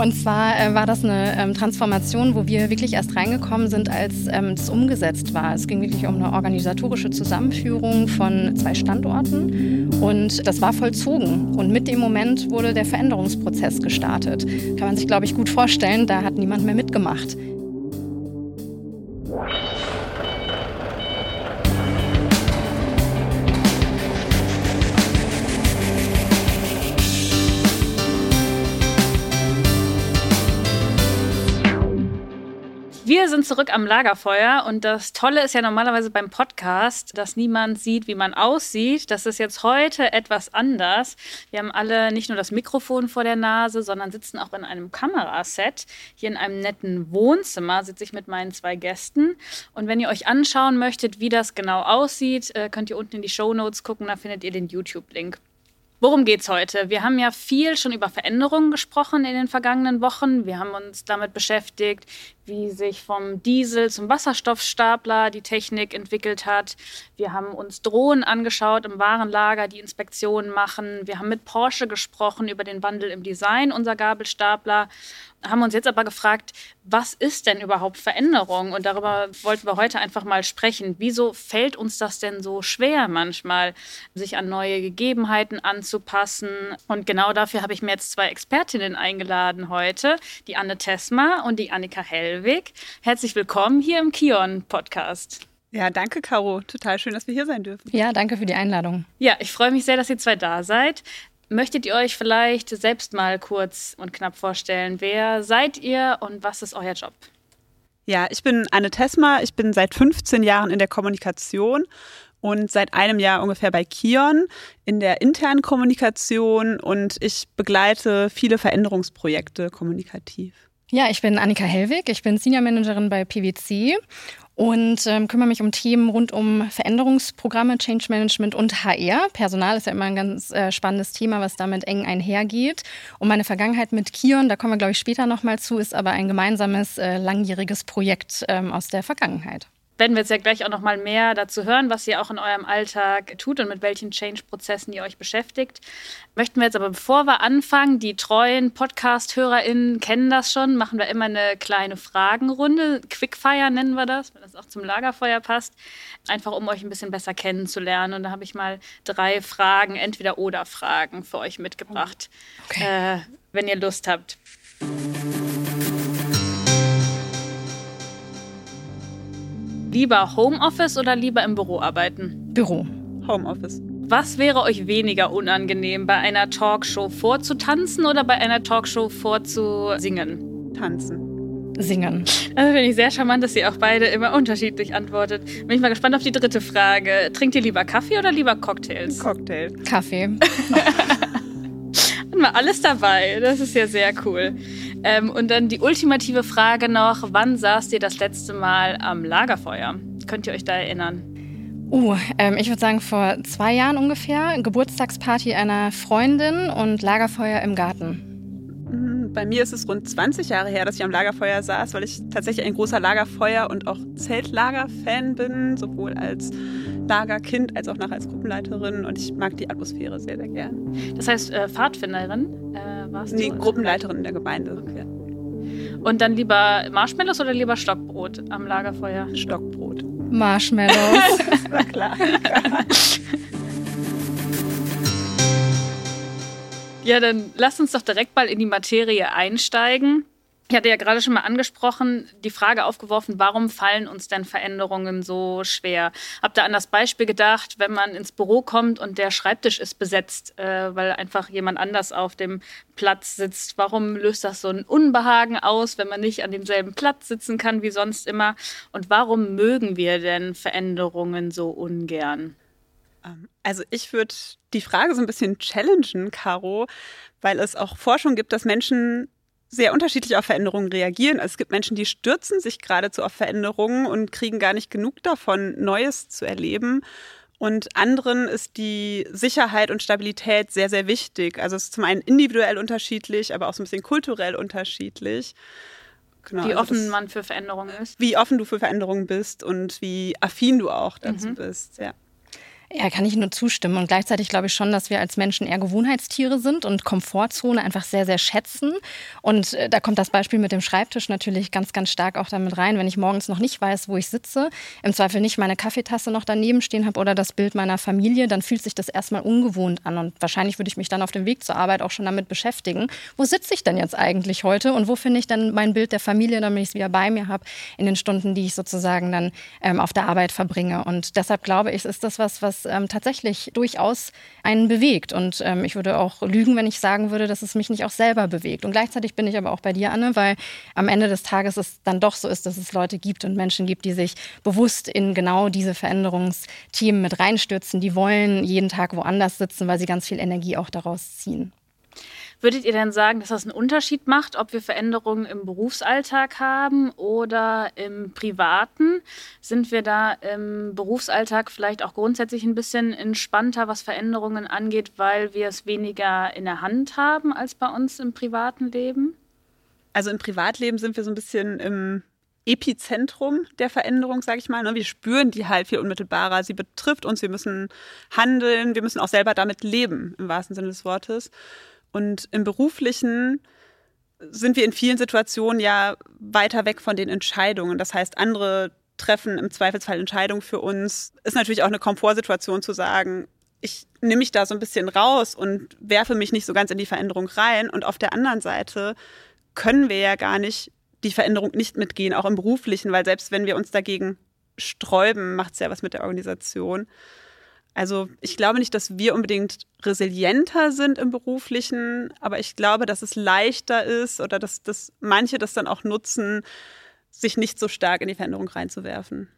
Und zwar äh, war das eine ähm, Transformation, wo wir wirklich erst reingekommen sind, als ähm, es umgesetzt war. Es ging wirklich um eine organisatorische Zusammenführung von zwei Standorten und das war vollzogen. Und mit dem Moment wurde der Veränderungsprozess gestartet. Kann man sich, glaube ich, gut vorstellen, da hat niemand mehr mitgemacht. Wir sind zurück am Lagerfeuer und das Tolle ist ja normalerweise beim Podcast, dass niemand sieht, wie man aussieht. Das ist jetzt heute etwas anders. Wir haben alle nicht nur das Mikrofon vor der Nase, sondern sitzen auch in einem Kameraset. Hier in einem netten Wohnzimmer sitze ich mit meinen zwei Gästen. Und wenn ihr euch anschauen möchtet, wie das genau aussieht, äh, könnt ihr unten in die Show Notes gucken, da findet ihr den YouTube-Link. Worum geht's heute? Wir haben ja viel schon über Veränderungen gesprochen in den vergangenen Wochen. Wir haben uns damit beschäftigt, wie sich vom Diesel zum Wasserstoffstapler die Technik entwickelt hat. Wir haben uns Drohnen angeschaut im Warenlager, die Inspektionen machen. Wir haben mit Porsche gesprochen über den Wandel im Design unserer Gabelstapler haben uns jetzt aber gefragt, was ist denn überhaupt Veränderung? Und darüber wollten wir heute einfach mal sprechen. Wieso fällt uns das denn so schwer manchmal, sich an neue Gegebenheiten anzupassen? Und genau dafür habe ich mir jetzt zwei Expertinnen eingeladen heute, die Anne Tesma und die Annika Hellwig. Herzlich willkommen hier im Kion-Podcast. Ja, danke, Caro. Total schön, dass wir hier sein dürfen. Ja, danke für die Einladung. Ja, ich freue mich sehr, dass ihr zwei da seid. Möchtet ihr euch vielleicht selbst mal kurz und knapp vorstellen? Wer seid ihr und was ist euer Job? Ja, ich bin Anne Tesma. Ich bin seit 15 Jahren in der Kommunikation und seit einem Jahr ungefähr bei Kion in der internen Kommunikation und ich begleite viele Veränderungsprojekte kommunikativ. Ja, ich bin Annika Hellwig, ich bin Senior Managerin bei PwC und ähm, kümmere mich um Themen rund um Veränderungsprogramme, Change Management und HR. Personal ist ja immer ein ganz äh, spannendes Thema, was damit eng einhergeht. Und meine Vergangenheit mit Kion, da kommen wir, glaube ich, später nochmal zu, ist aber ein gemeinsames, äh, langjähriges Projekt ähm, aus der Vergangenheit werden wir jetzt ja gleich auch noch mal mehr dazu hören, was ihr auch in eurem Alltag tut und mit welchen Change-Prozessen ihr euch beschäftigt. Möchten wir jetzt aber, bevor wir anfangen, die treuen Podcast-HörerInnen kennen das schon, machen wir immer eine kleine Fragenrunde. Quickfire nennen wir das, wenn das auch zum Lagerfeuer passt. Einfach, um euch ein bisschen besser kennenzulernen. Und da habe ich mal drei Fragen, entweder oder Fragen für euch mitgebracht, okay. äh, wenn ihr Lust habt. Lieber Homeoffice oder lieber im Büro arbeiten? Büro. Homeoffice. Was wäre euch weniger unangenehm, bei einer Talkshow vorzutanzen oder bei einer Talkshow vorzusingen? Tanzen. Singen. Also finde ich sehr charmant, dass ihr auch beide immer unterschiedlich antwortet. Bin ich mal gespannt auf die dritte Frage. Trinkt ihr lieber Kaffee oder lieber Cocktails? Cocktail. Kaffee. Hatten wir alles dabei. Das ist ja sehr cool. Ähm, und dann die ultimative Frage noch: Wann saßt ihr das letzte Mal am Lagerfeuer? Könnt ihr euch da erinnern? Uh, ähm, ich würde sagen vor zwei Jahren ungefähr. Geburtstagsparty einer Freundin und Lagerfeuer im Garten. Mhm, bei mir ist es rund 20 Jahre her, dass ich am Lagerfeuer saß, weil ich tatsächlich ein großer Lagerfeuer- und auch Zeltlager-Fan bin, sowohl als Lagerkind als auch nachher als Gruppenleiterin und ich mag die Atmosphäre sehr, sehr gern. Das heißt, äh, Pfadfinderin äh, warst nee, du? Nee, Gruppenleiterin in der Gemeinde. Okay. Und dann lieber Marshmallows oder lieber Stockbrot am Lagerfeuer? Stockbrot. Marshmallows. das war klar. ja, dann lass uns doch direkt mal in die Materie einsteigen. Ich hatte ja gerade schon mal angesprochen, die Frage aufgeworfen, warum fallen uns denn Veränderungen so schwer? Hab da an das Beispiel gedacht, wenn man ins Büro kommt und der Schreibtisch ist besetzt, äh, weil einfach jemand anders auf dem Platz sitzt. Warum löst das so ein Unbehagen aus, wenn man nicht an demselben Platz sitzen kann wie sonst immer? Und warum mögen wir denn Veränderungen so ungern? Ähm, also ich würde die Frage so ein bisschen challengen, Caro, weil es auch Forschung gibt, dass Menschen sehr unterschiedlich auf Veränderungen reagieren. Also es gibt Menschen, die stürzen sich geradezu auf Veränderungen und kriegen gar nicht genug davon, Neues zu erleben. Und anderen ist die Sicherheit und Stabilität sehr, sehr wichtig. Also es ist zum einen individuell unterschiedlich, aber auch so ein bisschen kulturell unterschiedlich. Genau, wie also offen das, man für Veränderungen ist. Wie offen du für Veränderungen bist und wie affin du auch dazu mhm. bist, ja. Ja, kann ich nur zustimmen. Und gleichzeitig glaube ich schon, dass wir als Menschen eher Gewohnheitstiere sind und Komfortzone einfach sehr, sehr schätzen. Und äh, da kommt das Beispiel mit dem Schreibtisch natürlich ganz, ganz stark auch damit rein. Wenn ich morgens noch nicht weiß, wo ich sitze, im Zweifel nicht meine Kaffeetasse noch daneben stehen habe oder das Bild meiner Familie, dann fühlt sich das erstmal ungewohnt an. Und wahrscheinlich würde ich mich dann auf dem Weg zur Arbeit auch schon damit beschäftigen. Wo sitze ich denn jetzt eigentlich heute und wo finde ich dann mein Bild der Familie, damit ich es wieder bei mir habe in den Stunden, die ich sozusagen dann ähm, auf der Arbeit verbringe. Und deshalb glaube ich, ist das was, was was ähm, tatsächlich durchaus einen bewegt. Und ähm, ich würde auch lügen, wenn ich sagen würde, dass es mich nicht auch selber bewegt. Und gleichzeitig bin ich aber auch bei dir, Anne, weil am Ende des Tages es dann doch so ist, dass es Leute gibt und Menschen gibt, die sich bewusst in genau diese Veränderungsthemen mit reinstürzen. Die wollen jeden Tag woanders sitzen, weil sie ganz viel Energie auch daraus ziehen. Würdet ihr denn sagen, dass das einen Unterschied macht, ob wir Veränderungen im Berufsalltag haben oder im privaten? Sind wir da im Berufsalltag vielleicht auch grundsätzlich ein bisschen entspannter, was Veränderungen angeht, weil wir es weniger in der Hand haben als bei uns im privaten Leben? Also im Privatleben sind wir so ein bisschen im Epizentrum der Veränderung, sage ich mal. Ne? Wir spüren die halt viel unmittelbarer. Sie betrifft uns. Wir müssen handeln. Wir müssen auch selber damit leben, im wahrsten Sinne des Wortes. Und im beruflichen sind wir in vielen Situationen ja weiter weg von den Entscheidungen. Das heißt, andere treffen im Zweifelsfall Entscheidungen für uns. Ist natürlich auch eine Komfortsituation zu sagen, ich nehme mich da so ein bisschen raus und werfe mich nicht so ganz in die Veränderung rein. Und auf der anderen Seite können wir ja gar nicht die Veränderung nicht mitgehen, auch im beruflichen, weil selbst wenn wir uns dagegen sträuben, macht es ja was mit der Organisation. Also ich glaube nicht, dass wir unbedingt resilienter sind im beruflichen, aber ich glaube, dass es leichter ist oder dass, dass manche das dann auch nutzen, sich nicht so stark in die Veränderung reinzuwerfen.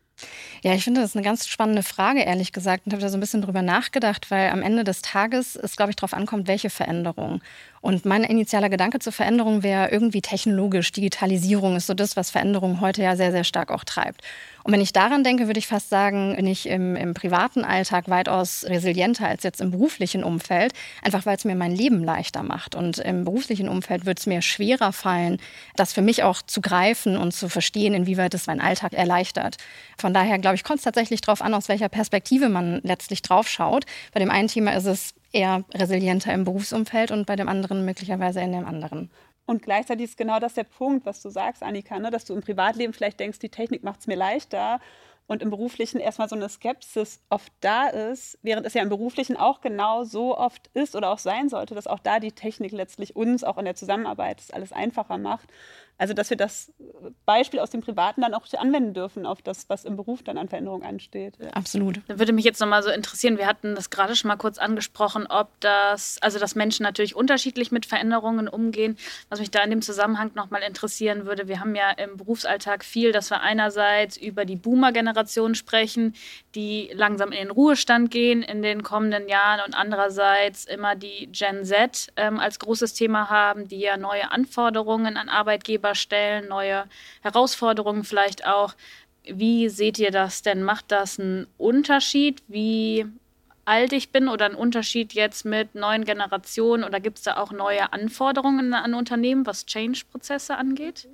Ja, ich finde das eine ganz spannende Frage, ehrlich gesagt, und habe da so ein bisschen drüber nachgedacht, weil am Ende des Tages es, glaube ich, darauf ankommt, welche Veränderung. Und mein initialer Gedanke zur Veränderung wäre irgendwie technologisch. Digitalisierung ist so das, was Veränderung heute ja sehr, sehr stark auch treibt. Und wenn ich daran denke, würde ich fast sagen, bin ich im, im privaten Alltag weitaus resilienter als jetzt im beruflichen Umfeld, einfach weil es mir mein Leben leichter macht. Und im beruflichen Umfeld wird es mir schwerer fallen, das für mich auch zu greifen und zu verstehen, inwieweit es meinen Alltag erleichtert. Von daher, glaube ich, kommt es tatsächlich darauf an, aus welcher Perspektive man letztlich drauf schaut. Bei dem einen Thema ist es eher resilienter im Berufsumfeld und bei dem anderen möglicherweise in dem anderen. Und gleichzeitig ist genau das der Punkt, was du sagst, Annika, ne? dass du im Privatleben vielleicht denkst, die Technik macht es mir leichter und im Beruflichen erstmal so eine Skepsis oft da ist, während es ja im Beruflichen auch genau so oft ist oder auch sein sollte, dass auch da die Technik letztlich uns auch in der Zusammenarbeit alles einfacher macht. Also, dass wir das Beispiel aus dem Privaten dann auch anwenden dürfen auf das, was im Beruf dann an Veränderungen ansteht. Absolut. Da würde mich jetzt nochmal so interessieren, wir hatten das gerade schon mal kurz angesprochen, ob das, also dass Menschen natürlich unterschiedlich mit Veränderungen umgehen. Was mich da in dem Zusammenhang nochmal interessieren würde, wir haben ja im Berufsalltag viel, dass wir einerseits über die Boomer-Generation sprechen, die langsam in den Ruhestand gehen in den kommenden Jahren und andererseits immer die Gen Z ähm, als großes Thema haben, die ja neue Anforderungen an Arbeitgeber Arbeitgeber stellen, neue Herausforderungen vielleicht auch. Wie seht ihr das denn? Macht das einen Unterschied, wie alt ich bin oder einen Unterschied jetzt mit neuen Generationen oder gibt es da auch neue Anforderungen an Unternehmen, was Change-Prozesse angeht?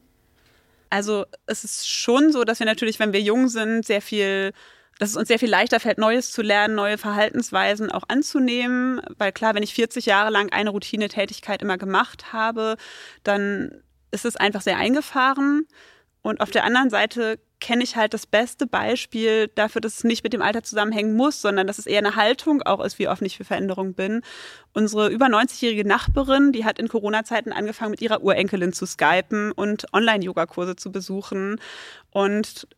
Also es ist schon so, dass wir natürlich, wenn wir jung sind, sehr viel dass es uns sehr viel leichter fällt, Neues zu lernen, neue Verhaltensweisen auch anzunehmen. Weil klar, wenn ich 40 Jahre lang eine Routinetätigkeit immer gemacht habe, dann ist es einfach sehr eingefahren. Und auf der anderen Seite kenne ich halt das beste Beispiel dafür, dass es nicht mit dem Alter zusammenhängen muss, sondern dass es eher eine Haltung auch ist, wie offen ich für Veränderung bin. Unsere über 90-jährige Nachbarin, die hat in Corona-Zeiten angefangen, mit ihrer Urenkelin zu skypen und Online-Yoga-Kurse zu besuchen. Und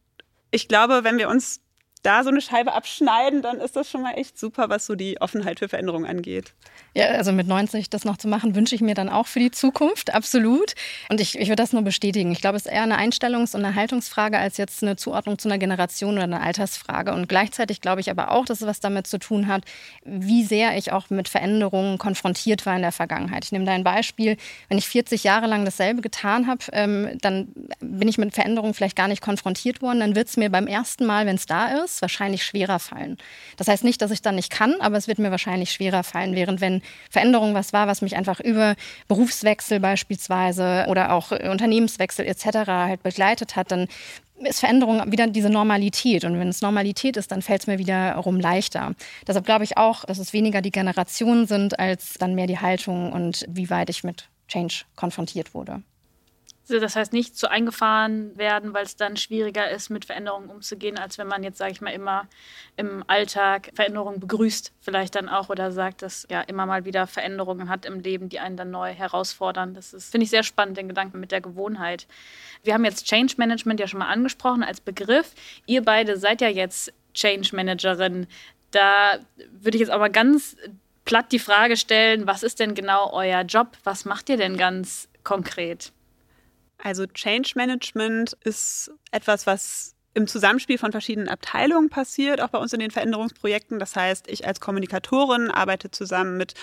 ich glaube, wenn wir uns da so eine Scheibe abschneiden, dann ist das schon mal echt super, was so die Offenheit für Veränderungen angeht. Ja, also mit 90 das noch zu machen, wünsche ich mir dann auch für die Zukunft, absolut. Und ich, ich würde das nur bestätigen. Ich glaube, es ist eher eine Einstellungs- und eine Haltungsfrage als jetzt eine Zuordnung zu einer Generation oder einer Altersfrage. Und gleichzeitig glaube ich aber auch, dass es was damit zu tun hat, wie sehr ich auch mit Veränderungen konfrontiert war in der Vergangenheit. Ich nehme da ein Beispiel. Wenn ich 40 Jahre lang dasselbe getan habe, ähm, dann bin ich mit Veränderungen vielleicht gar nicht konfrontiert worden. Dann wird es mir beim ersten Mal, wenn es da ist, ist, wahrscheinlich schwerer fallen. Das heißt nicht, dass ich dann nicht kann, aber es wird mir wahrscheinlich schwerer fallen. Während wenn Veränderung was war, was mich einfach über Berufswechsel beispielsweise oder auch Unternehmenswechsel etc. halt begleitet hat, dann ist Veränderung wieder diese Normalität. Und wenn es Normalität ist, dann fällt es mir wiederum leichter. Deshalb glaube ich auch, dass es weniger die Generationen sind, als dann mehr die Haltung und wie weit ich mit Change konfrontiert wurde. Das heißt, nicht zu eingefahren werden, weil es dann schwieriger ist, mit Veränderungen umzugehen, als wenn man jetzt, sage ich mal, immer im Alltag Veränderungen begrüßt, vielleicht dann auch oder sagt, dass ja immer mal wieder Veränderungen hat im Leben, die einen dann neu herausfordern. Das ist, finde ich, sehr spannend, den Gedanken mit der Gewohnheit. Wir haben jetzt Change Management ja schon mal angesprochen als Begriff. Ihr beide seid ja jetzt Change Managerin. Da würde ich jetzt aber ganz platt die Frage stellen, was ist denn genau euer Job? Was macht ihr denn ganz konkret? Also Change Management ist etwas, was im Zusammenspiel von verschiedenen Abteilungen passiert, auch bei uns in den Veränderungsprojekten. Das heißt, ich als Kommunikatorin arbeite zusammen mit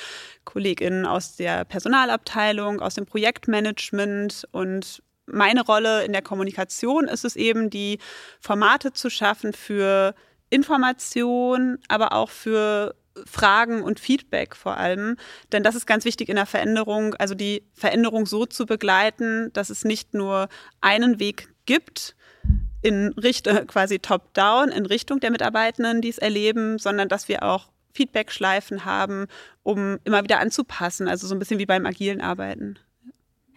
KollegInnen aus der Personalabteilung, aus dem Projektmanagement und meine Rolle in der Kommunikation ist es eben, die Formate zu schaffen für Information, aber auch für Fragen und Feedback vor allem. Denn das ist ganz wichtig in der Veränderung, also die Veränderung so zu begleiten, dass es nicht nur einen Weg gibt, in Richtung quasi top-down, in Richtung der Mitarbeitenden, die es erleben, sondern dass wir auch Feedback-Schleifen haben, um immer wieder anzupassen, also so ein bisschen wie beim agilen Arbeiten.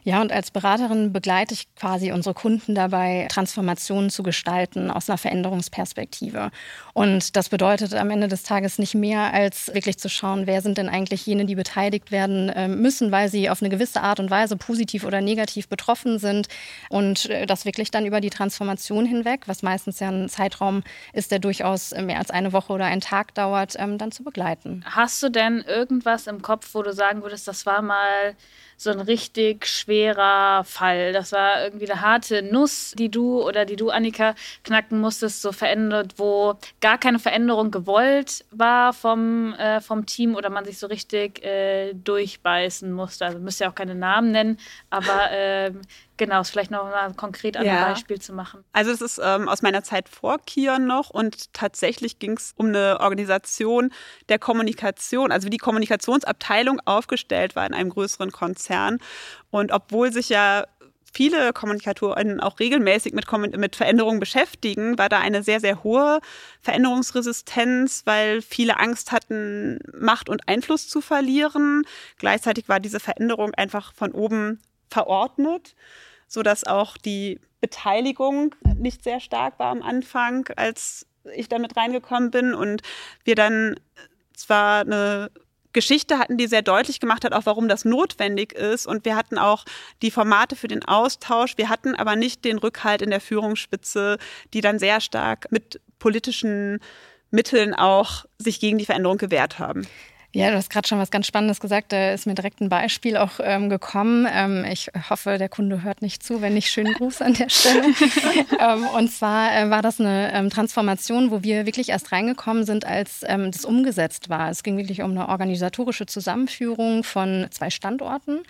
Ja, und als Beraterin begleite ich quasi unsere Kunden dabei, Transformationen zu gestalten aus einer Veränderungsperspektive. Und das bedeutet am Ende des Tages nicht mehr, als wirklich zu schauen, wer sind denn eigentlich jene, die beteiligt werden ähm, müssen, weil sie auf eine gewisse Art und Weise positiv oder negativ betroffen sind. Und äh, das wirklich dann über die Transformation hinweg, was meistens ja ein Zeitraum ist, der durchaus mehr als eine Woche oder einen Tag dauert, ähm, dann zu begleiten. Hast du denn irgendwas im Kopf, wo du sagen würdest, das war mal so ein richtig schwerer Fall. Das war irgendwie eine harte Nuss, die du oder die du, Annika, knacken musstest, so verändert, wo gar keine Veränderung gewollt war vom, äh, vom Team oder man sich so richtig äh, durchbeißen musste. Also müsst ja auch keine Namen nennen, aber äh, Genau, ist vielleicht noch mal konkret an ja. einem Beispiel zu machen. Also es ist ähm, aus meiner Zeit vor Kion noch und tatsächlich ging es um eine Organisation der Kommunikation, also wie die Kommunikationsabteilung aufgestellt war in einem größeren Konzern. Und obwohl sich ja viele Kommunikatoren auch regelmäßig mit, mit Veränderungen beschäftigen, war da eine sehr, sehr hohe Veränderungsresistenz, weil viele Angst hatten, Macht und Einfluss zu verlieren. Gleichzeitig war diese Veränderung einfach von oben verordnet sodass auch die Beteiligung nicht sehr stark war am Anfang, als ich damit reingekommen bin und wir dann zwar eine Geschichte hatten, die sehr deutlich gemacht hat, auch warum das notwendig ist. Und wir hatten auch die Formate für den Austausch. Wir hatten aber nicht den Rückhalt in der Führungsspitze, die dann sehr stark mit politischen Mitteln auch sich gegen die Veränderung gewehrt haben. Ja, du hast gerade schon was ganz Spannendes gesagt. Da ist mir direkt ein Beispiel auch ähm, gekommen. Ähm, ich hoffe, der Kunde hört nicht zu. Wenn nicht, schönen Gruß an der Stelle. ähm, und zwar äh, war das eine ähm, Transformation, wo wir wirklich erst reingekommen sind, als ähm, das umgesetzt war. Es ging wirklich um eine organisatorische Zusammenführung von zwei Standorten.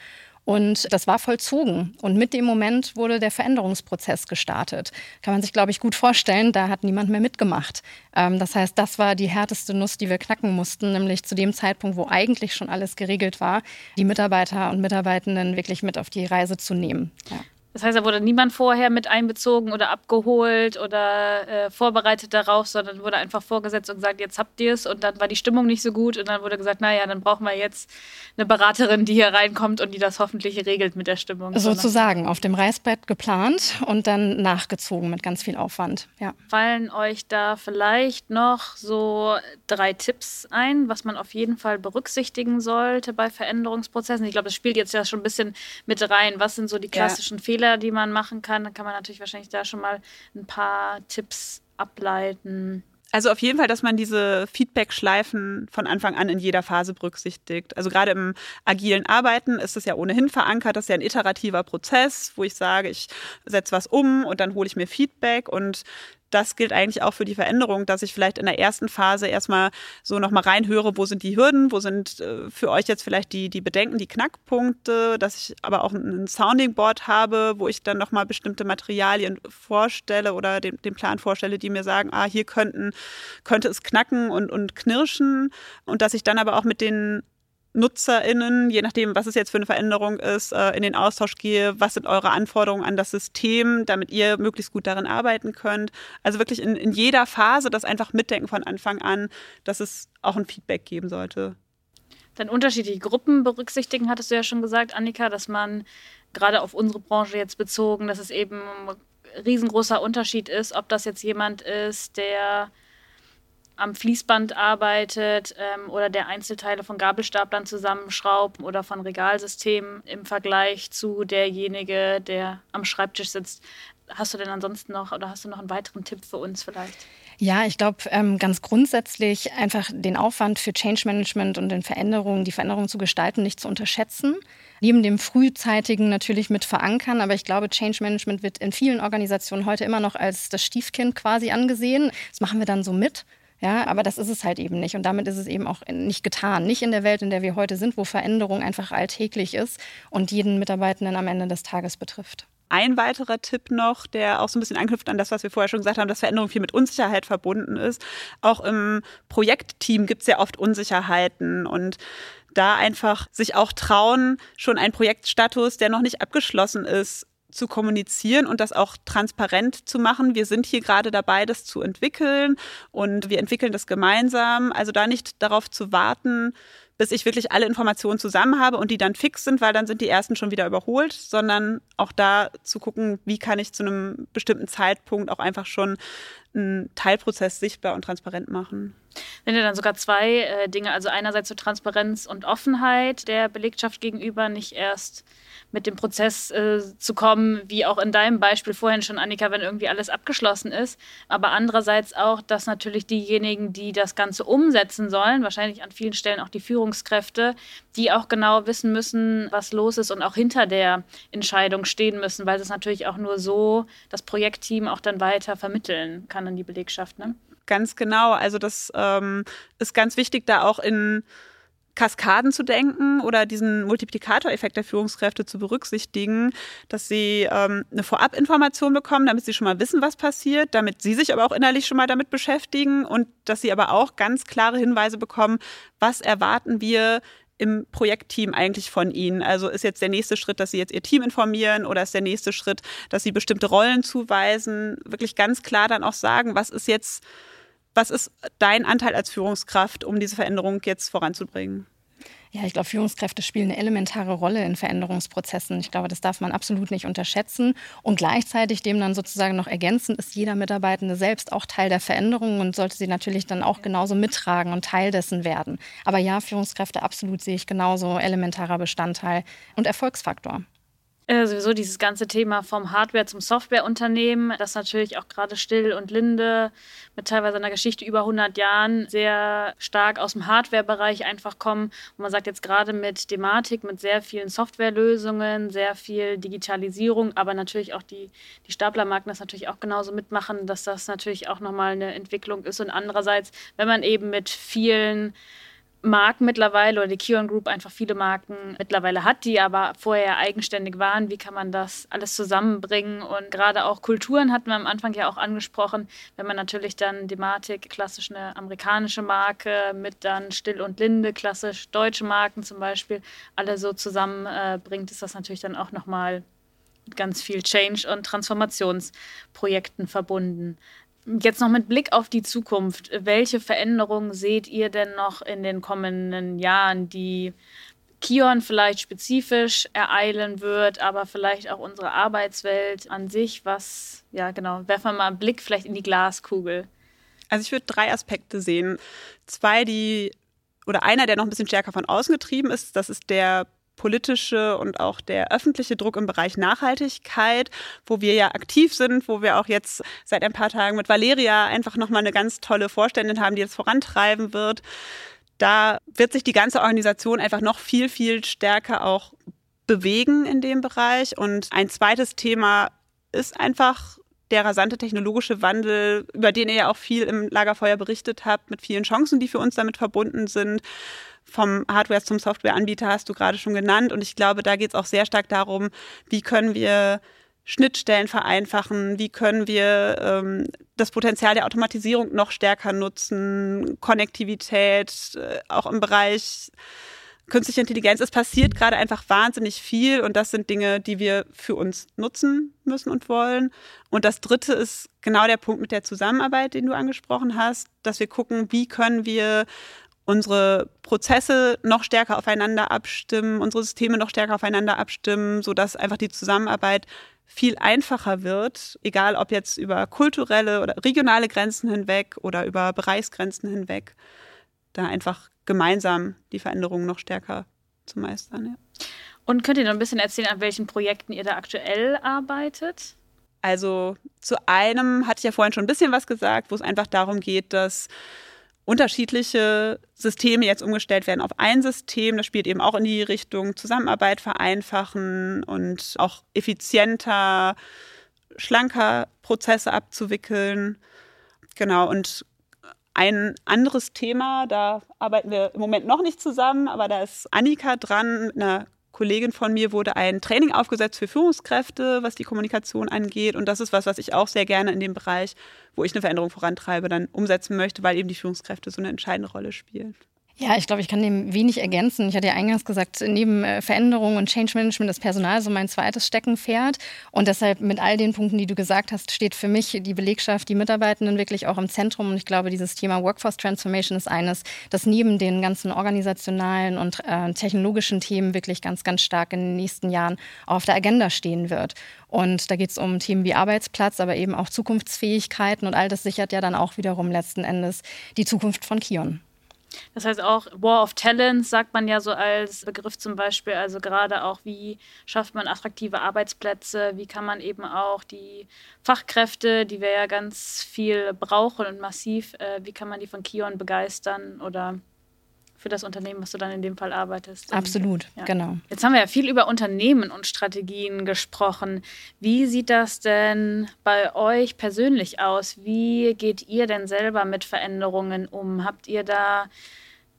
Und das war vollzogen. Und mit dem Moment wurde der Veränderungsprozess gestartet. Kann man sich, glaube ich, gut vorstellen. Da hat niemand mehr mitgemacht. Ähm, das heißt, das war die härteste Nuss, die wir knacken mussten, nämlich zu dem Zeitpunkt, wo eigentlich schon alles geregelt war, die Mitarbeiter und Mitarbeitenden wirklich mit auf die Reise zu nehmen. Ja. Das heißt, da wurde niemand vorher mit einbezogen oder abgeholt oder äh, vorbereitet darauf, sondern wurde einfach vorgesetzt und gesagt, jetzt habt ihr es. Und dann war die Stimmung nicht so gut und dann wurde gesagt, naja, dann brauchen wir jetzt eine Beraterin, die hier reinkommt und die das hoffentlich regelt mit der Stimmung. Sozusagen, auf dem Reißbrett geplant und dann nachgezogen mit ganz viel Aufwand. Ja. Fallen euch da vielleicht noch so drei Tipps ein, was man auf jeden Fall berücksichtigen sollte bei Veränderungsprozessen? Ich glaube, das spielt jetzt ja schon ein bisschen mit rein. Was sind so die klassischen ja. Fehler? Fehler, die man machen kann. Dann kann man natürlich wahrscheinlich da schon mal ein paar Tipps ableiten. Also auf jeden Fall, dass man diese Feedback-Schleifen von Anfang an in jeder Phase berücksichtigt. Also gerade im agilen Arbeiten ist es ja ohnehin verankert. Das ist ja ein iterativer Prozess, wo ich sage, ich setze was um und dann hole ich mir Feedback. Und das gilt eigentlich auch für die Veränderung, dass ich vielleicht in der ersten Phase erstmal so nochmal reinhöre, wo sind die Hürden, wo sind äh, für euch jetzt vielleicht die, die Bedenken, die Knackpunkte, dass ich aber auch ein Sounding Board habe, wo ich dann nochmal bestimmte Materialien vorstelle oder den, den Plan vorstelle, die mir sagen, ah, hier könnten, könnte es knacken und, und knirschen. Und dass ich dann aber auch mit den NutzerInnen, je nachdem, was es jetzt für eine Veränderung ist, äh, in den Austausch gehe. Was sind eure Anforderungen an das System, damit ihr möglichst gut darin arbeiten könnt? Also wirklich in, in jeder Phase das einfach mitdenken von Anfang an, dass es auch ein Feedback geben sollte. Dann unterschiedliche Gruppen berücksichtigen, hattest du ja schon gesagt, Annika, dass man gerade auf unsere Branche jetzt bezogen, dass es eben ein riesengroßer Unterschied ist, ob das jetzt jemand ist, der am Fließband arbeitet ähm, oder der Einzelteile von Gabelstaplern zusammenschraubt oder von Regalsystemen im Vergleich zu derjenige, der am Schreibtisch sitzt. Hast du denn ansonsten noch oder hast du noch einen weiteren Tipp für uns vielleicht? Ja, ich glaube ähm, ganz grundsätzlich einfach den Aufwand für Change Management und den Veränderungen, die Veränderungen zu gestalten, nicht zu unterschätzen. Neben dem frühzeitigen natürlich mit verankern, aber ich glaube, Change Management wird in vielen Organisationen heute immer noch als das Stiefkind quasi angesehen. Das machen wir dann so mit. Ja, aber das ist es halt eben nicht. Und damit ist es eben auch nicht getan. Nicht in der Welt, in der wir heute sind, wo Veränderung einfach alltäglich ist und jeden Mitarbeitenden am Ende des Tages betrifft. Ein weiterer Tipp noch, der auch so ein bisschen anknüpft an das, was wir vorher schon gesagt haben, dass Veränderung viel mit Unsicherheit verbunden ist. Auch im Projektteam gibt es ja oft Unsicherheiten und da einfach sich auch trauen, schon einen Projektstatus, der noch nicht abgeschlossen ist, zu kommunizieren und das auch transparent zu machen. Wir sind hier gerade dabei, das zu entwickeln und wir entwickeln das gemeinsam. Also da nicht darauf zu warten, bis ich wirklich alle Informationen zusammen habe und die dann fix sind, weil dann sind die ersten schon wieder überholt, sondern auch da zu gucken, wie kann ich zu einem bestimmten Zeitpunkt auch einfach schon einen Teilprozess sichtbar und transparent machen. Sind ja dann sogar zwei äh, Dinge, also einerseits zur so Transparenz und Offenheit der Belegschaft gegenüber, nicht erst mit dem Prozess äh, zu kommen, wie auch in deinem Beispiel vorhin schon, Annika, wenn irgendwie alles abgeschlossen ist. Aber andererseits auch, dass natürlich diejenigen, die das Ganze umsetzen sollen, wahrscheinlich an vielen Stellen auch die Führungskräfte, die auch genau wissen müssen, was los ist und auch hinter der Entscheidung stehen müssen, weil es natürlich auch nur so das Projektteam auch dann weiter vermitteln kann an die Belegschaft. Ne? Ganz genau. Also das ähm, ist ganz wichtig, da auch in Kaskaden zu denken oder diesen Multiplikatoreffekt der Führungskräfte zu berücksichtigen, dass sie ähm, eine Vorabinformation bekommen, damit sie schon mal wissen, was passiert, damit sie sich aber auch innerlich schon mal damit beschäftigen und dass sie aber auch ganz klare Hinweise bekommen, was erwarten wir im Projektteam eigentlich von Ihnen? Also ist jetzt der nächste Schritt, dass Sie jetzt Ihr Team informieren oder ist der nächste Schritt, dass Sie bestimmte Rollen zuweisen? Wirklich ganz klar dann auch sagen, was ist jetzt was ist dein Anteil als Führungskraft, um diese Veränderung jetzt voranzubringen? Ja, ich glaube, Führungskräfte spielen eine elementare Rolle in Veränderungsprozessen. Ich glaube, das darf man absolut nicht unterschätzen. Und gleichzeitig dem dann sozusagen noch ergänzend ist jeder Mitarbeitende selbst auch Teil der Veränderung und sollte sie natürlich dann auch genauso mittragen und Teil dessen werden. Aber ja, Führungskräfte absolut sehe ich genauso elementarer Bestandteil und Erfolgsfaktor. Äh, sowieso dieses ganze Thema vom Hardware zum Softwareunternehmen, das natürlich auch gerade Still und Linde mit teilweise einer Geschichte über 100 Jahren sehr stark aus dem Hardware-Bereich einfach kommen. Und man sagt jetzt gerade mit Thematik, mit sehr vielen Softwarelösungen, sehr viel Digitalisierung, aber natürlich auch die, die Staplermarken das natürlich auch genauso mitmachen, dass das natürlich auch nochmal eine Entwicklung ist. Und andererseits, wenn man eben mit vielen Marken mittlerweile oder die Kion Group einfach viele Marken mittlerweile hat, die aber vorher eigenständig waren. Wie kann man das alles zusammenbringen? Und gerade auch Kulturen hatten wir am Anfang ja auch angesprochen. Wenn man natürlich dann Dematik, klassisch eine amerikanische Marke mit dann Still und Linde, klassisch deutsche Marken zum Beispiel, alle so zusammenbringt, ist das natürlich dann auch nochmal ganz viel Change- und Transformationsprojekten verbunden. Jetzt noch mit Blick auf die Zukunft. Welche Veränderungen seht ihr denn noch in den kommenden Jahren, die Kion vielleicht spezifisch ereilen wird, aber vielleicht auch unsere Arbeitswelt an sich? Was, ja, genau, werfen wir mal einen Blick vielleicht in die Glaskugel. Also ich würde drei Aspekte sehen. Zwei, die, oder einer, der noch ein bisschen stärker von außen getrieben ist, das ist der politische und auch der öffentliche Druck im Bereich Nachhaltigkeit, wo wir ja aktiv sind, wo wir auch jetzt seit ein paar Tagen mit Valeria einfach nochmal eine ganz tolle Vorständin haben, die das vorantreiben wird. Da wird sich die ganze Organisation einfach noch viel, viel stärker auch bewegen in dem Bereich. Und ein zweites Thema ist einfach der rasante technologische Wandel, über den ihr ja auch viel im Lagerfeuer berichtet habt, mit vielen Chancen, die für uns damit verbunden sind. Vom Hardware zum Softwareanbieter hast du gerade schon genannt. Und ich glaube, da geht es auch sehr stark darum, wie können wir Schnittstellen vereinfachen, wie können wir ähm, das Potenzial der Automatisierung noch stärker nutzen, Konnektivität, äh, auch im Bereich künstliche Intelligenz. Es passiert gerade einfach wahnsinnig viel und das sind Dinge, die wir für uns nutzen müssen und wollen. Und das Dritte ist genau der Punkt mit der Zusammenarbeit, den du angesprochen hast, dass wir gucken, wie können wir unsere Prozesse noch stärker aufeinander abstimmen, unsere Systeme noch stärker aufeinander abstimmen, sodass einfach die Zusammenarbeit viel einfacher wird, egal ob jetzt über kulturelle oder regionale Grenzen hinweg oder über Bereichsgrenzen hinweg, da einfach gemeinsam die Veränderungen noch stärker zu meistern. Ja. Und könnt ihr noch ein bisschen erzählen, an welchen Projekten ihr da aktuell arbeitet? Also zu einem hatte ich ja vorhin schon ein bisschen was gesagt, wo es einfach darum geht, dass unterschiedliche Systeme jetzt umgestellt werden auf ein System. Das spielt eben auch in die Richtung Zusammenarbeit vereinfachen und auch effizienter, schlanker Prozesse abzuwickeln. Genau, und ein anderes Thema, da arbeiten wir im Moment noch nicht zusammen, aber da ist Annika dran. Mit einer Kollegin von mir wurde ein Training aufgesetzt für Führungskräfte, was die Kommunikation angeht. Und das ist was, was ich auch sehr gerne in dem Bereich, wo ich eine Veränderung vorantreibe, dann umsetzen möchte, weil eben die Führungskräfte so eine entscheidende Rolle spielen. Ja, ich glaube, ich kann dem wenig ergänzen. Ich hatte ja eingangs gesagt, neben äh, Veränderung und Change Management ist Personal so mein zweites Steckenpferd. Und deshalb mit all den Punkten, die du gesagt hast, steht für mich die Belegschaft, die Mitarbeitenden wirklich auch im Zentrum. Und ich glaube, dieses Thema Workforce Transformation ist eines, das neben den ganzen organisationalen und äh, technologischen Themen wirklich ganz, ganz stark in den nächsten Jahren auf der Agenda stehen wird. Und da geht es um Themen wie Arbeitsplatz, aber eben auch Zukunftsfähigkeiten. Und all das sichert ja dann auch wiederum letzten Endes die Zukunft von Kion. Das heißt auch War of Talents sagt man ja so als Begriff zum Beispiel, also gerade auch, wie schafft man attraktive Arbeitsplätze, wie kann man eben auch die Fachkräfte, die wir ja ganz viel brauchen und massiv, äh, wie kann man die von Kion begeistern oder für das Unternehmen, was du dann in dem Fall arbeitest. Absolut, ja. genau. Jetzt haben wir ja viel über Unternehmen und Strategien gesprochen. Wie sieht das denn bei euch persönlich aus? Wie geht ihr denn selber mit Veränderungen um? Habt ihr da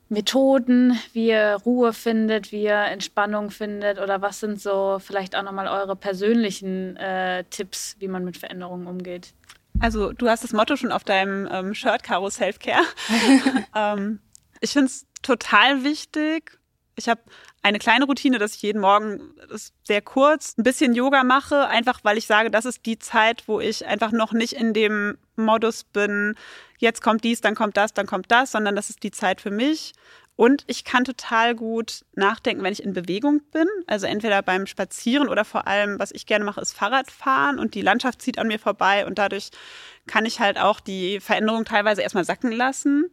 Methoden, wie ihr Ruhe findet, wie ihr Entspannung findet oder was sind so vielleicht auch nochmal eure persönlichen äh, Tipps, wie man mit Veränderungen umgeht? Also du hast das Motto schon auf deinem ähm, Shirt, Caro Selfcare. ähm, ich finde es total wichtig. Ich habe eine kleine Routine, dass ich jeden Morgen das sehr kurz ein bisschen Yoga mache, einfach weil ich sage, das ist die Zeit, wo ich einfach noch nicht in dem Modus bin, jetzt kommt dies, dann kommt das, dann kommt das, sondern das ist die Zeit für mich. Und ich kann total gut nachdenken, wenn ich in Bewegung bin. Also entweder beim Spazieren oder vor allem, was ich gerne mache, ist Fahrradfahren und die Landschaft zieht an mir vorbei und dadurch kann ich halt auch die Veränderung teilweise erstmal sacken lassen.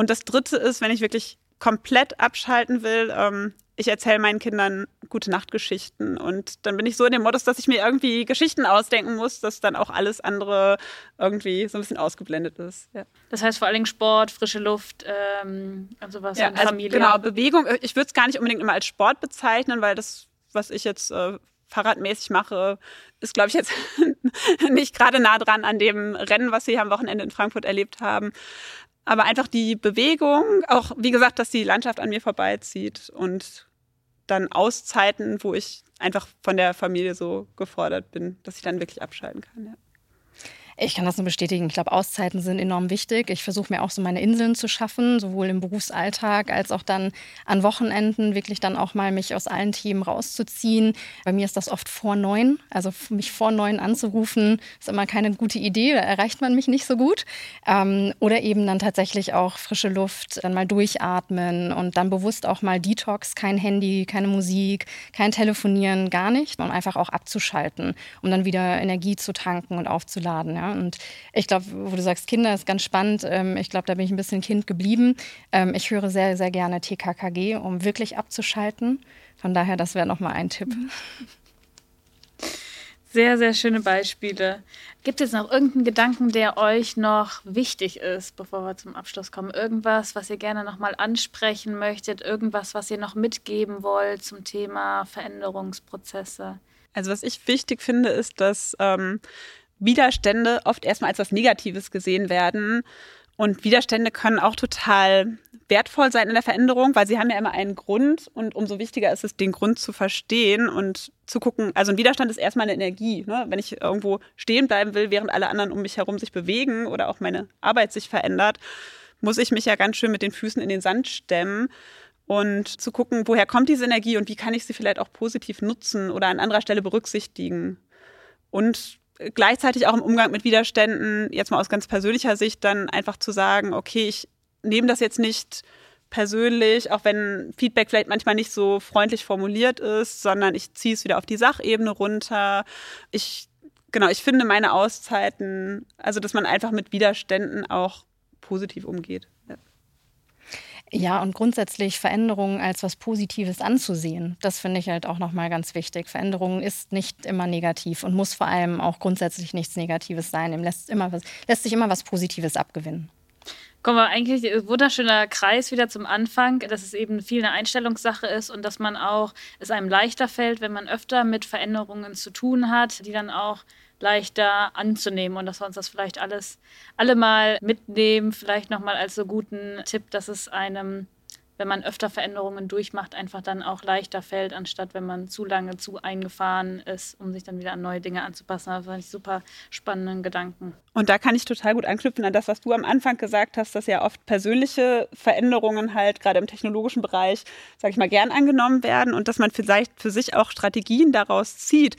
Und das Dritte ist, wenn ich wirklich komplett abschalten will, ähm, ich erzähle meinen Kindern gute Nachtgeschichten und dann bin ich so in dem Modus, dass ich mir irgendwie Geschichten ausdenken muss, dass dann auch alles andere irgendwie so ein bisschen ausgeblendet ist. Ja. Das heißt vor allen Dingen Sport, frische Luft ähm, und sowas ja, und also Familie. Genau, Bewegung. Ich würde es gar nicht unbedingt immer als Sport bezeichnen, weil das, was ich jetzt äh, fahrradmäßig mache, ist, glaube ich, jetzt nicht gerade nah dran an dem Rennen, was wir hier am Wochenende in Frankfurt erlebt haben aber einfach die Bewegung, auch wie gesagt, dass die Landschaft an mir vorbeizieht und dann Auszeiten, wo ich einfach von der Familie so gefordert bin, dass ich dann wirklich abschalten kann. Ja. Ich kann das nur bestätigen. Ich glaube, Auszeiten sind enorm wichtig. Ich versuche mir auch so meine Inseln zu schaffen, sowohl im Berufsalltag als auch dann an Wochenenden, wirklich dann auch mal mich aus allen Themen rauszuziehen. Bei mir ist das oft vor neun. Also mich vor neun anzurufen, ist immer keine gute Idee. Da erreicht man mich nicht so gut. Ähm, oder eben dann tatsächlich auch frische Luft, dann mal durchatmen und dann bewusst auch mal Detox, kein Handy, keine Musik, kein Telefonieren, gar nicht. Und einfach auch abzuschalten, um dann wieder Energie zu tanken und aufzuladen. Ja. Und ich glaube, wo du sagst, Kinder ist ganz spannend. Ähm, ich glaube, da bin ich ein bisschen Kind geblieben. Ähm, ich höre sehr, sehr gerne TKKG, um wirklich abzuschalten. Von daher, das wäre nochmal ein Tipp. Sehr, sehr schöne Beispiele. Gibt es noch irgendeinen Gedanken, der euch noch wichtig ist, bevor wir zum Abschluss kommen? Irgendwas, was ihr gerne nochmal ansprechen möchtet? Irgendwas, was ihr noch mitgeben wollt zum Thema Veränderungsprozesse? Also was ich wichtig finde, ist, dass ähm, Widerstände oft erstmal als was Negatives gesehen werden. Und Widerstände können auch total wertvoll sein in der Veränderung, weil sie haben ja immer einen Grund und umso wichtiger ist es, den Grund zu verstehen und zu gucken. Also ein Widerstand ist erstmal eine Energie. Ne? Wenn ich irgendwo stehen bleiben will, während alle anderen um mich herum sich bewegen oder auch meine Arbeit sich verändert, muss ich mich ja ganz schön mit den Füßen in den Sand stemmen und zu gucken, woher kommt diese Energie und wie kann ich sie vielleicht auch positiv nutzen oder an anderer Stelle berücksichtigen. Und gleichzeitig auch im Umgang mit Widerständen, jetzt mal aus ganz persönlicher Sicht, dann einfach zu sagen, okay, ich nehme das jetzt nicht persönlich, auch wenn Feedback vielleicht manchmal nicht so freundlich formuliert ist, sondern ich ziehe es wieder auf die Sachebene runter. Ich, genau, ich finde meine Auszeiten, also dass man einfach mit Widerständen auch positiv umgeht. Ja. Ja, und grundsätzlich Veränderungen als was Positives anzusehen, das finde ich halt auch nochmal ganz wichtig. Veränderungen ist nicht immer negativ und muss vor allem auch grundsätzlich nichts Negatives sein. Ihm lässt, immer was, lässt sich immer was Positives abgewinnen. Kommen wir eigentlich ein wunderschöner Kreis wieder zum Anfang, dass es eben viel eine Einstellungssache ist und dass man auch, es einem leichter fällt, wenn man öfter mit Veränderungen zu tun hat, die dann auch leichter anzunehmen und dass wir uns das vielleicht alles alle mal mitnehmen, vielleicht nochmal als so guten Tipp, dass es einem, wenn man öfter Veränderungen durchmacht, einfach dann auch leichter fällt, anstatt wenn man zu lange zu eingefahren ist, um sich dann wieder an neue Dinge anzupassen. Das fand ich super spannenden Gedanken. Und da kann ich total gut anknüpfen an das, was du am Anfang gesagt hast, dass ja oft persönliche Veränderungen halt gerade im technologischen Bereich, sage ich mal, gern angenommen werden und dass man vielleicht für sich auch Strategien daraus zieht.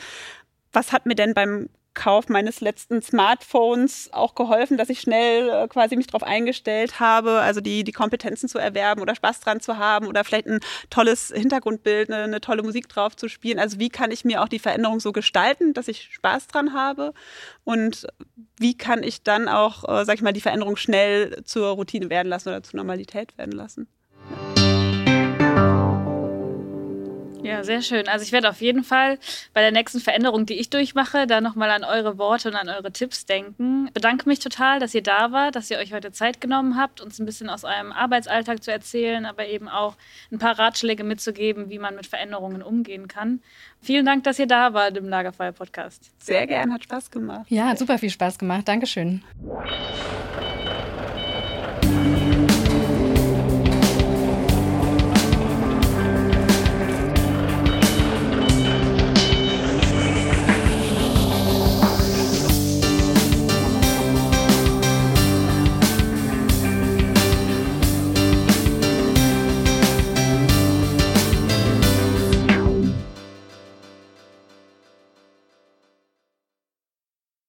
Was hat mir denn beim Kauf meines letzten Smartphones auch geholfen, dass ich schnell äh, quasi mich darauf eingestellt habe, also die, die Kompetenzen zu erwerben oder Spaß dran zu haben oder vielleicht ein tolles Hintergrundbild, eine, eine tolle Musik drauf zu spielen. Also wie kann ich mir auch die Veränderung so gestalten, dass ich Spaß dran habe und wie kann ich dann auch, äh, sag ich mal, die Veränderung schnell zur Routine werden lassen oder zur Normalität werden lassen. Ja, sehr schön. Also ich werde auf jeden Fall bei der nächsten Veränderung, die ich durchmache, da nochmal an eure Worte und an eure Tipps denken. Bedanke mich total, dass ihr da wart, dass ihr euch heute Zeit genommen habt, uns ein bisschen aus eurem Arbeitsalltag zu erzählen, aber eben auch ein paar Ratschläge mitzugeben, wie man mit Veränderungen umgehen kann. Vielen Dank, dass ihr da wart im Lagerfeuer-Podcast. Sehr gern, hat Spaß gemacht. Ja, hat super viel Spaß gemacht. Dankeschön.